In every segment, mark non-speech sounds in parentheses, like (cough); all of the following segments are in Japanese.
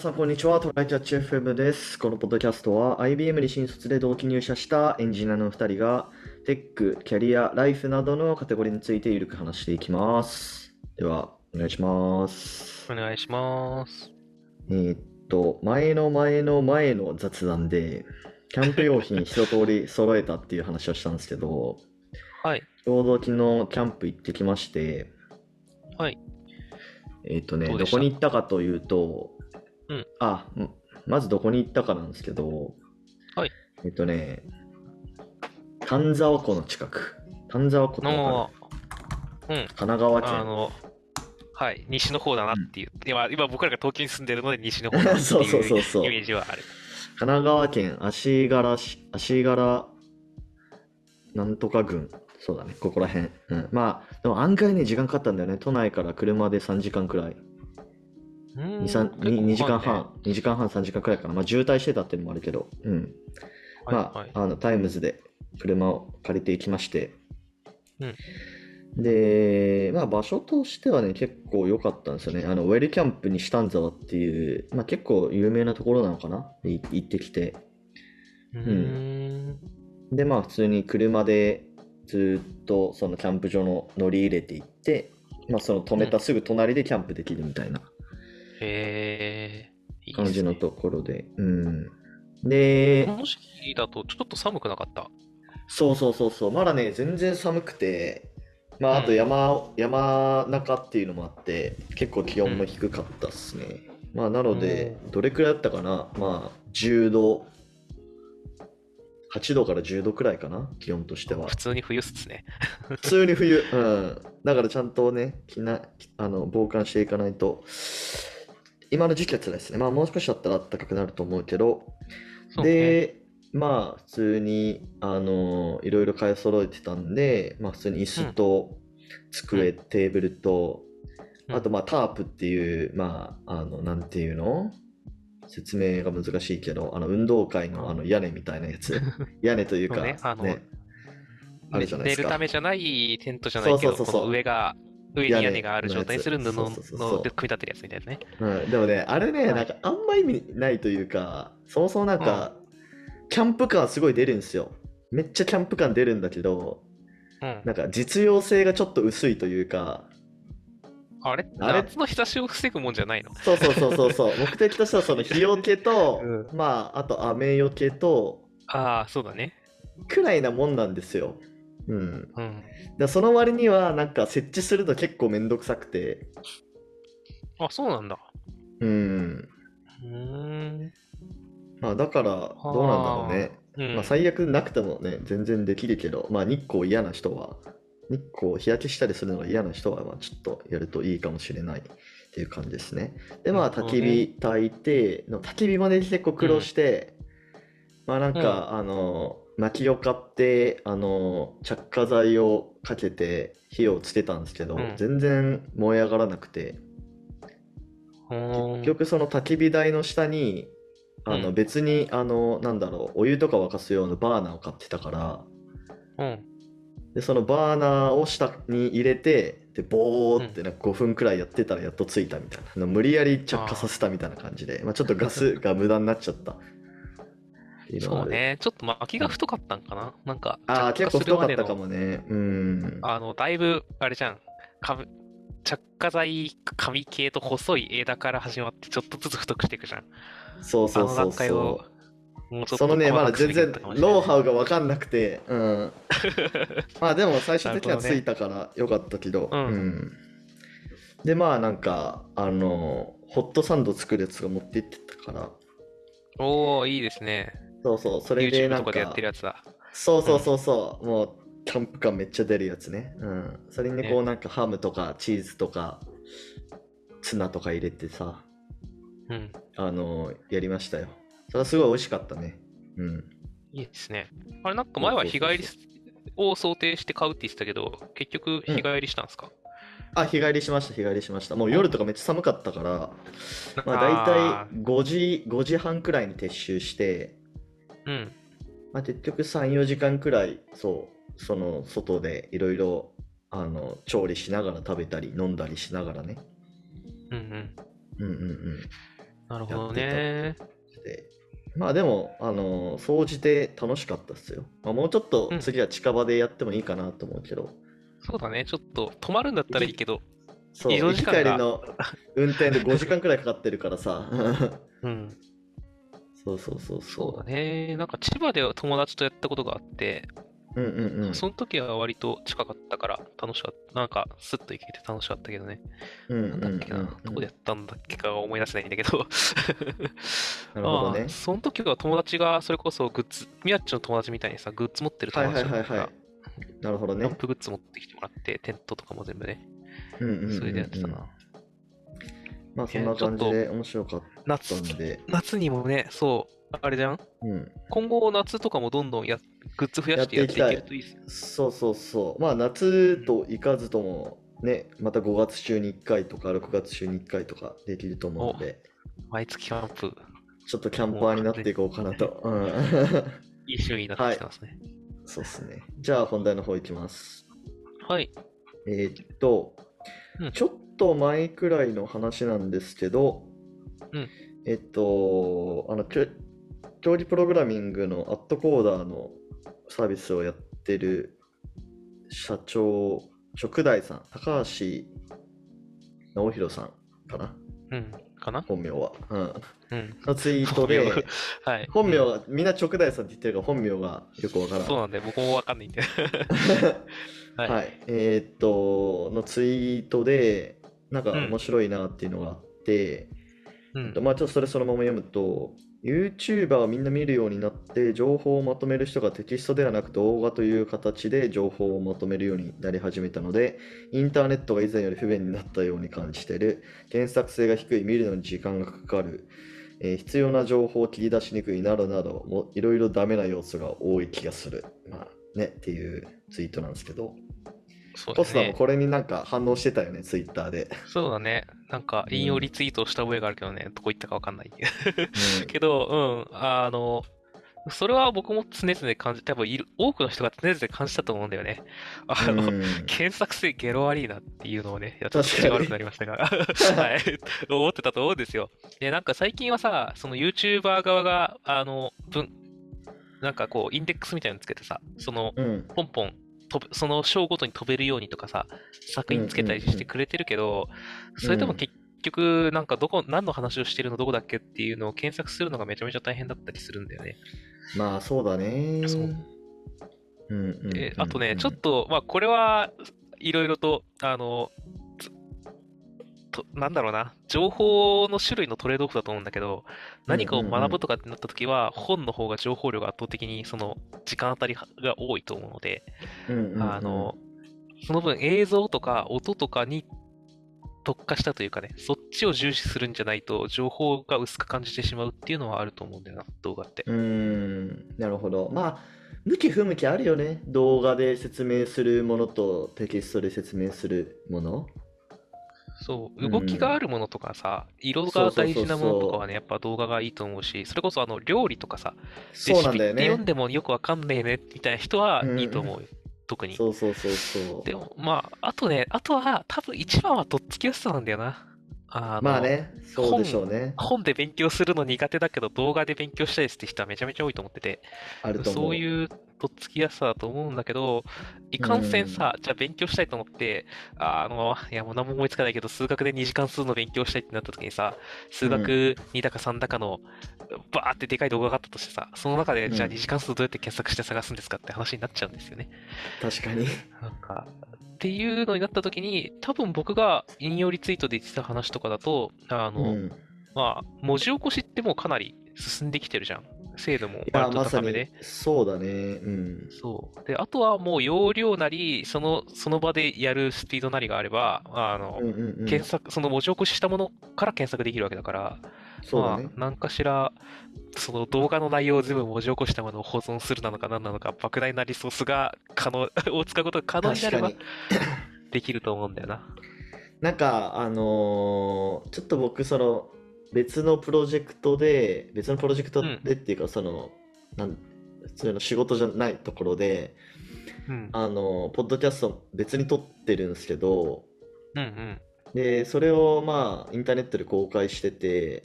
さん、こんにちは。トライキャッチ FM です。このポッドキャストは IBM に新卒で同期入社したエンジニアの2人がテック、キャリア、ライフなどのカテゴリーについてゆるく話していきます。では、お願いします。お願いします。えーっと、前の前の前の雑談で、キャンプ用品一通り揃えたっていう話をしたんですけど、はい。ちょうど昨日キャンプ行ってきまして、はい。えーっとね、どこに行ったかというと、うんあ、んまずどこに行ったかなんですけど、はい。えっとね、丹沢湖の近く。丹沢湖の、かうんる。神奈川あ県。の、はい、西の方だなっていう。今、今僕らが東京に住んでるので西の方だなって (laughs) そうそうそうそういうイメージはある。神奈川県足柄市、足柄、なんとか郡。そうだね、ここら辺。うん。まあ、でも案外ね、時間かかったんだよね。都内から車で3時間くらい。うーん 2, 3 2, 時間半、2時間半、3時間くらいかな。まあ、渋滞してたっていうのもあるけど。うん。はいまあ、はいあのタイムズで車を借りていきまして、うんで、まあ、場所としてはね、結構良かったんですよね。あのウェルキャンプにシタンザワっていう、まあ、結構有名なところなのかな行ってきて、うーん。で、まあ、普通に車でずっとそのキャンプ場の乗り入れていって、まあ、その止めたすぐ隣でキャンプできるみたいなへえ。感じのところで。うん。で、この時期だとちょっと寒くなかった？そうそうそうそう、まだね、全然寒くて、まあ、あとうん山、山中っていうのもあって、結構気温も低かったっすね。まあ、なので、どれくらいだったかな？まあ、10度、8度から10度くらいかな？気温としては普。通に冬っすね。普通に冬。うん。だからちゃんとね、着な、あの、防寒していかないと、今の時期は辛いですね。まあ、もう少しだったら暖かくなると思うけど、ね、で、まあ、普通に、あの、いろいろ買い揃えてたんで、まあ、普通に椅子と机、うテーブルと、うん。あと、まあ、タープっていう、まあ、あの、なんていうの？説明が難しいけど、あの、運動会のあの屋根みたいなやつ。(laughs) 屋根というか、ね。あのあるじゃないですか。寝るためじゃないテントじゃないけど、そうそうそうそう。上が、上に屋根がある状態にするので組み立てるやつみたいなね。うん、でもね、あれね、はいなんかあんま意味ないというか、そもそもなんか、キャンプ感すごい出るんですよ。めっちゃキャンプ感出るんだけど、うん。なんか実用性がちょっと薄いというか、あれ？あれ？夏の日差しを防ぐもんじゃないの？そうそうそうそうそう、(laughs) 目的としてはその日よけと、うまあ、あと雨よけと、ああ、そうだね。くらいなもんなんですよ。うん。その割には、なんか設置すると結構めんどくさくて、あ、そうなんだ。うん。うーん。まあ、だから、どうなんだろうね。うん。まあ、最悪なくてもね、全然できるけど、まあ、日光嫌な人は、日光日焼けしたりするのが嫌な人は、まあ、ちょっとやるといいかもしれないっていう感じですね。で、まあ、焚き火焚いて、の焚き火まで結構苦労して、まあ、なんか、あの、薪を買って、あの、着火剤をかけて火をつけたんですけど、うん。全然燃え上がらなくて、結局その焚き火台の下に、あのうん。別にあのなんだろうお湯とか沸かすようなバーナーを買ってたから。うん。でそのバーナーを下に入れてでボーってなんか5分くらいやってたらやっとついたみたいな、無理やり着火させたみたいな感じで。まあ、ちょっとガスが無駄になっちゃったそうね。ちょっと巻きが太かったんかな？なんか、ああ結構太かったかもね。うん。あの、だいぶ、あれじゃん。着火剤、紙系と細い枝から始まって、ちょっとずつ太くしていくじゃん。そうそうそうあの段階をそもううそのねまだ全然ノウハウ。ウが分かんなくて。うん。(laughs) まあでも最終的にはついたからよかったけど、うん。うん。でまあなんかあのホットサンド作るやつが持って行ってたから。おー、いいですね。そうそうそれでなんかとかでやってるやつだ。そうそうそうそう、もうキャンプ感めっちゃ出るやつね。うん。それにこうねなんかハムとかチーズとかツナとか入れてさうん。あのやりましたよ。それはすごい美味しかったね。うん。いいですね。あれ、なんか前は日帰りを想定して買うって言ってたけど、結局日帰りしたんですか、あ日帰りしました日帰りしました。もう夜とかめっちゃ寒かったからまあ、大体5時 ,5 時半くらいに撤収して、体うん。まあ、結局3、4時間くらい、そう、その外でいろいろあの調理しながら食べたり飲んだりしながらね。うんうん。うんうんうん。なるほどね。でまあでも、あの総じて楽しかったっすよ。まあ、もうちょっとうん次は近場でやってもいいかなと思うけど、そうだね。ちょっと止まるんだったらいいけど。そう、行き時間が帰りの運転で5時間くらいかかってるからさ。(laughs) うん。そうそうそうそうだそね。なんか千葉で友達とやったことがあって、う。うんうんうん。その時は割と近かったから楽しかった。なんかスッと行けて楽しかったけどね。うんなんだっけな。うんうんどこでやったんだっけか思い出せないんだけど。(laughs) なるほどね (laughs) まあ。その時は友達がそれこそグッズ、みやっちの友達みたいにさ、グッズ持ってる友達だからはいはい。なるほどねキャン。プグッズ持ってきてもらって、テントとかも全部ね、うんうんうんうんそれでやってたな。まあそんな感じで面白かっ夏たんで、夏にもね、そう、あれじゃん？うん。今後夏とかもどんどんやグッズ増やしてやっていけるといいっすね。そうそうそう。まあ夏と行かずともね、また5月中に1回とか6月中に1回とかできると思うので、毎月キャンプ、ちょっとキャンパーになっていこうかなと。うん。いい趣味になってきてますね。そうっすね。じゃあ本題の方いきます。はい。えーっと、うんちょっと前くらいの話なんですけど、うんえっと、あの、競技プログラミングのアットコーダーのサービスをやってる社長、職大さん、高橋直弘さんかな、うん。かな？本名は。うん。うん。のツイートで、はい。本名は、みんな直大さんって言ってるから本名がよくわからん。そうなんで、僕もわかんないんで。(laughs) は。はいい、えーっと、のツイートで、なんかうん面白いなっていうのがあって、うん。まあちょっとそれそのまま読むと、YouTuber をみんな見るようになって、情報をまとめる人がテキストではなく動画という形で情報をまとめるようになり始めたので、インターネットが以前より不便になったように感じている。検索性が低い、見るのに時間がかかる。えー必要な情報を切り出しにくいなどなど、もいろいろダメな要素が多い気がする。まあね、っていうツイートなんですけど。そうポスターも。これになんか反応してたよね、ツイッターで。そうだね。なんか、引用リツイートをした覚えがあるけどね、どこ行ったかわかんない。うん (laughs) けど、うん、あの、それは僕も常々感じ、多分いる、多くの人が常々感じたと思うんだよね。あの、うん検索性ゲロ悪いなっていうのをね、やっと口が悪くなりましたが、(laughs) はい、思ってたと思うんですよ。で、なんか最近はさ、その YouTuber 側が、あの、分、なんかこう、インデックスみたいなのつけてさ、その、うん。ポンポンその章ごとに飛べるようにとかさ、作品つけたりしてくれてるけど、それでも結局、なんかどこ、何の話をしてるのどこだっけっていうのを検索するのがめちゃめちゃ大変だったりするんだよね。まあそうだね。そううんうんでうんあとね、ちょっと。と、まあ、これはいろいろと、あの、つとなんだろうな、情報の種類のトレードオフだと思うんだけど、何かを学ぶとかってなった時は、本の方が情報量が圧倒的にその時間あたりが多いと思うので、あの、その分映像とか音とかに特化したというかね、そっちを重視するんじゃないと、情報が薄く感じてしまうっていうのはあると思うんだよな、動画って。うーん、なるほど。まあ、向き不向きあるよね。動画で説明するものとテキストで説明するもの。そうう、ん動きがあるものとかさ、色が大事なものとかはね、やっぱ動画がいいと思うし、それこそあの料理とかさ、レシピって読んね。でもよくわかんねえねみたいな人はうんいいと思うよ、特に。そうそうそうそう。でも、まあ、あとね、あとは多分一番はとっつきやすさなんだよな。あのまあね、そうでしょうね。本で勉強するの苦手だけど動画で勉強したいですって人はめちゃめちゃ多いと思ってて、あると思う。そういうとっつきやすさだと思うんだけど、いかんせんさ、じゃあ勉強したいと思って、ああの、いやもう何も思いつかないけど、数学で2時間数の勉強したいってなった時にさ、数学2だか3だかの、バーってでかい動画があったとしてさ、その中で、うんじゃあ2時間数どうやって検索して探すんですかって話になっちゃうんですよね。確かに。なんか、っていうのになった時に、多分僕が引用リツイートで言ってた話とかだと、あの、うん。まあ、文字起こしってもうかなり進んできてるじゃん。精度もと高めで。そうだね。うん。そう。で、あとはもう容量なり、その、その場でやるスピードなりがあれば、あの、うんうんうん。検索、その文字起こししたものから検索できるわけだから、そうだねま。あ、何かしら、その動画の内容を全部文字起こしたものを保存するなのか何なのか、莫大なリソースが可能、(laughs) を使うことが可能になれば。できると思うんだよな。なんか、あのーちょっと僕、その、別のプロジェクトで、別のプロジェクトでっていうか、その、なん、普通の仕事じゃないところで、うん。あのーポッドキャスト別に撮ってるんですけど、うんうん。で、それをまあ、インターネットで公開してて、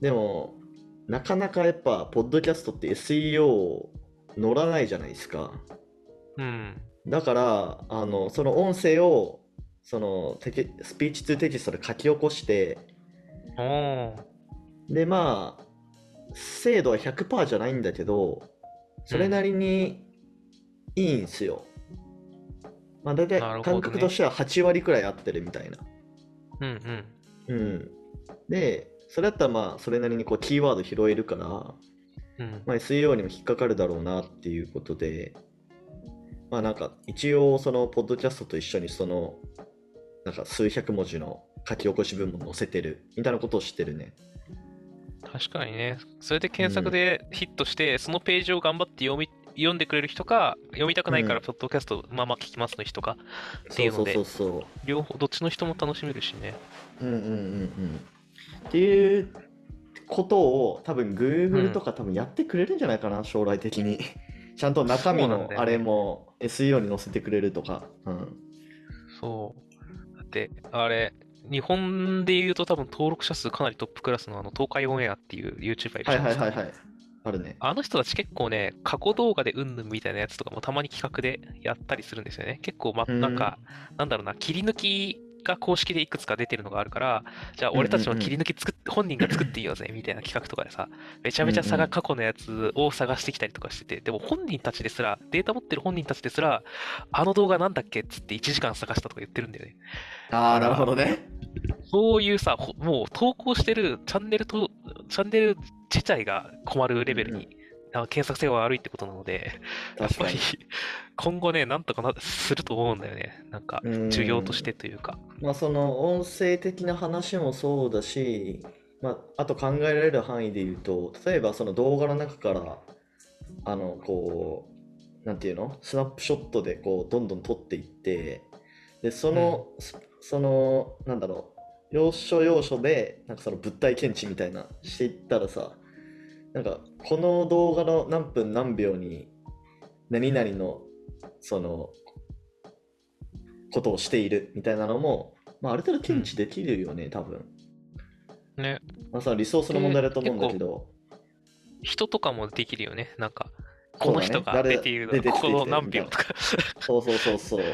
でも、なかなかやっぱ、ポッドキャストって SEO 乗らないじゃないですか。うん。だから、あの、その音声を、そのテキスピーチ2テキストで書き起こして。で、まあ、精度は100%じゃないんだけど、それなりにいいんすよ。まあ、大体感覚としては8割くらい合ってるみたいな。うんうん。うん。で、それだったらまあ、それなりにこうキーワード拾えるから、うん。まあ、SEO にも引っかかるだろうなっていうことで、まあなんか一応そのポッドキャストと一緒にそのなんか数百文字の書き起こし文も載せてるみたいなことを知ってるね。確かにね。それで検索でヒットして、そのページを頑張って読み、読んでくれる人か、読みたくないから、うんポッドキャストまあまあ聞きますの人か、ってそそういううのでそうそう。両方、どっちの人も楽しめるしね。うんうんうんうん。っていうことを多分 Google とか多分やってくれるんじゃないかな、将来的に。(laughs) ちゃんと中身のあれも SEO に載せてくれるとか。うん。そう。だって、あれ、日本で言うと多分登録者数かなりトップクラスのあの東海オンエアっていう YouTuber いるじはいゃないですか。はいはいはい。あるね。あの人たち結構ね、過去動画でうんぬんみたいなやつとかもたまに企画でやったりするんですよね。結構、ま、うんなんか、なんだろうな、切り抜きが公式でいくつか出てるのがあるから、じゃあ俺たちも切り抜き作っ本人が作っていいよぜ、みたいな企画とかでさ、めちゃめちゃ差が過去のやつを探してきたりとかしてて、でも本人たちですら、データ持ってる本人たちですら、あの動画なんだっけっつって1時間探したとか言ってるんだよね。ああ、なるほどね。そういうさ、ほもう投稿してるチャンネルと、チャンネル自体が困るレベルに、検索性が悪いってことなので、やっぱり。今後ね、なんとかなすると思うんだよね。なんか、うん需要としてというか。まあその音声的な話もそうだし、まあ、あと考えられる範囲で言うと、例えばその動画の中から、あの、こう、なんていうの？スナップショットでこう、どんどん撮っていって、で、その、そその、なんだろう、要所要所で、なんかその物体検知みたいなしていったらさ、なんか、この動画の何分何秒に、何々の、その、ことをしているみたいなのも、まあ、ある程度検知できるよね、多分。ね。まあ、そのリソースの問題だと思うんだけど、人とかもできるよね。なんか、この人が誰出ている出てきてここのて何秒とか。そうそうそうそう。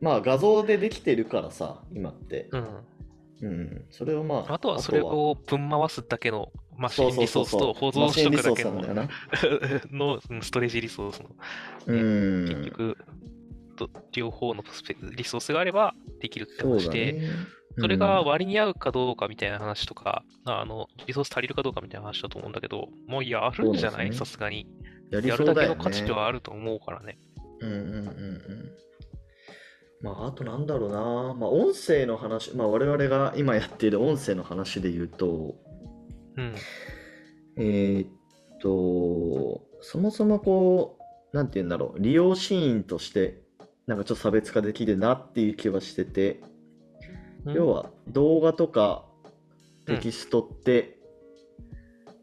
まあ、画像でできてるからさ、今って。うん。うん。それをまあ、あとはそれをぶん回すだけのマシンリソースと保存しとくだけのマシンリソースなんだよな。(laughs) のうんストレージリソースのうん。結局、と両方のリソースがあればできるってそう話で、だね。それがうん割に合うかどうかみたいな話とか、あの、リソース足りるかどうかみたいな話だと思うんだけど、もうやるんじゃない？さすがに。やりやるだけの。価値はあると思うからね。うんうんうんうん。まあ、あとなんだろうな。まあ、音声の話、まあ、我々が今やっている音声の話で言うと、うん。えーっと、そもそもこう、なんて言うんだろう、利用シーンとして、なんかちょっと差別化できるなっていう気はしてて、要は動画とかテキストって、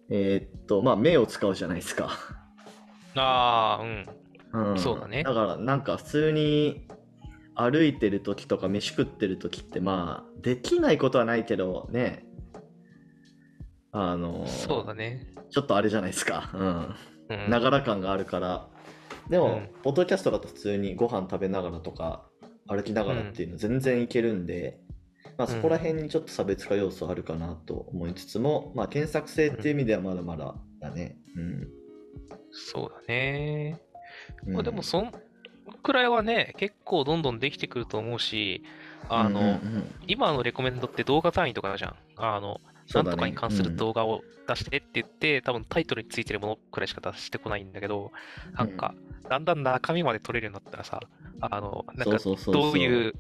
えーっと、まあ目を使うじゃないですか。ああ、うん。うん、そうだねだからなんか普通に歩いてる時とか飯食ってる時ってまあできないことはないけどね、あの、そうだね。ちょっとあれじゃないですか。うん。うん。ながら感があるから。でも、うんポッドキャストだと普通にご飯食べながらとか、歩きながらっていうの全然いけるんで、まあそこら辺にちょっと差別化要素あるかなと思いつつも、まあ検索性っていう意味ではまだまだだね。うん。そうだね。うんまあでも、そんくらいはね、結構どんどんできてくると思うし、あの、うんうんうん今のレコメンドって動画単位とかじゃん。あの、そうんとかに関するうん動画を出してって言って、多分タイトルについてるものくらいしか出してこないんだけど、なんか、だんだん中身まで撮れるようになったらさ、あの、なんか、どういう、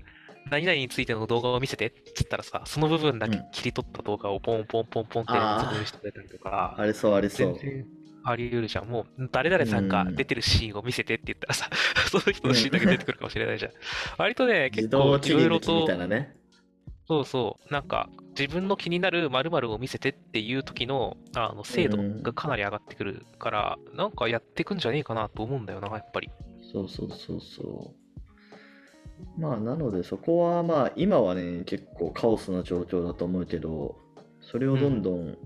何々についての動画を見せてって言ったらさ、その部分だけうん。切り取った動画をポンポンポンポンってあー説明してくれたりとか、あれそうあれそう。あり得るじゃん。もう、誰々さんが出てるシーンを見せてって言ったらさ、(laughs) その人のシーンだけ出てくるかもしれないじゃん。割とね、自結構いろいろと。そうそう、なんか、自分の気になる〇〇を見せてっていう時の、あの、精度がかなり上がってくるから、なんかやってくんじゃねえかなと思うんだよな、やっぱり。そうそうそうそう。まあなのでそこはまあ今はね結構カオスな状況だと思うけどそれをどんどん、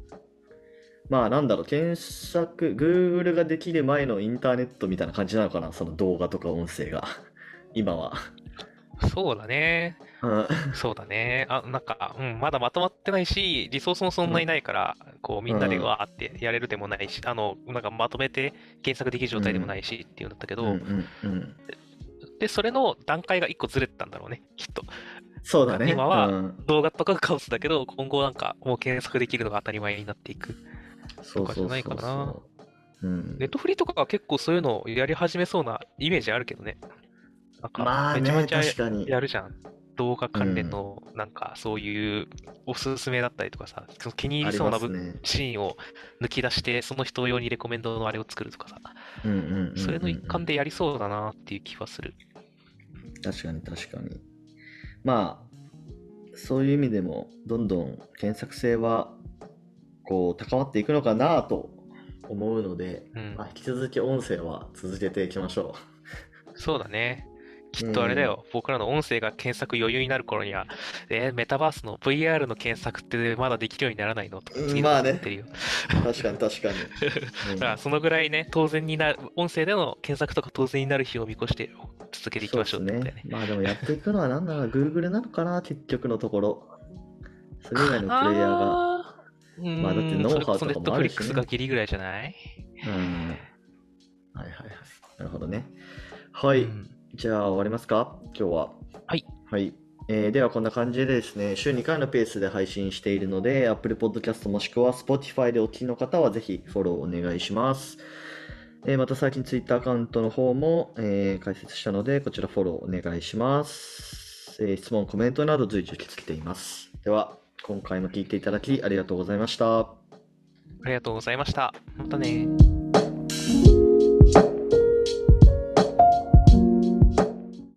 まあなんだろう、検索、Google ができる前のインターネットみたいな感じなのかな、その動画とか音声が。今は。そうだね。うんそうだね。あ、なんか、うん、まだまとまってないし、リソースもそんなにないから、こう、みんなでうんわーってやれるでもないし、あの、なんかまとめて検索できる状態でもないしっていうんだったけど、うんうんうん。で、それの段階が一個ずれてたんだろうね、きっと。そうだね。今はうん動画とかがカオスだけど、今後なんかもう検索できるのが当たり前になっていく。とかじゃないかなネットフリとかは結構そういうのをやり始めそうなイメージあるけどね。なんか、まあね、めちゃめちゃ。やるじゃん。動画関連の、なんか、そういうおすすめだったりとかさ、その気に入ありりそうなね。シーンを抜き出して、その人用にレコメンドのあれを作るとかさ、それの一環でやりそうだなっていう気はする。確かに確かに。まあ、そういう意味でも、どんどん検索性は、こう、高まっていくのかなと思うので、うんまあ、引き続き音声は続けていきましょそうだね。きっとあれだよ、僕らの音声が検索余裕になる頃には、えーメタバースの VR の検索ってまだできるようにならないの？とまあね。確かに確かに。(laughs) うんだからそのぐらいね、当然になる、音声での検索とか当然になる日を見越して続けていきましょうね。。ね (laughs) まあでもやっていくのは何だろう、Google なのかな、結局のところ。それ以外のプレイヤーが。あーまあだってノウハウとかもあるしねネットフリックスがギリぐらいじゃない？うん。はいはいはい。なるほどね。はい。うんじゃあ終わりますか？今日は。はい。はい。えーではこんな感じでですね、週2回のペースで配信しているので、Apple Podcast もしくは Spotify でお聞きの方はぜひフォローお願いします。えーまた最近 Twitter アカウントの方も、えー開設したので、こちらフォローお願いします。えー質問、コメントなど随時受け付けています。では、今回も聞いていただきありがとうございました。ありがとうございました。またね。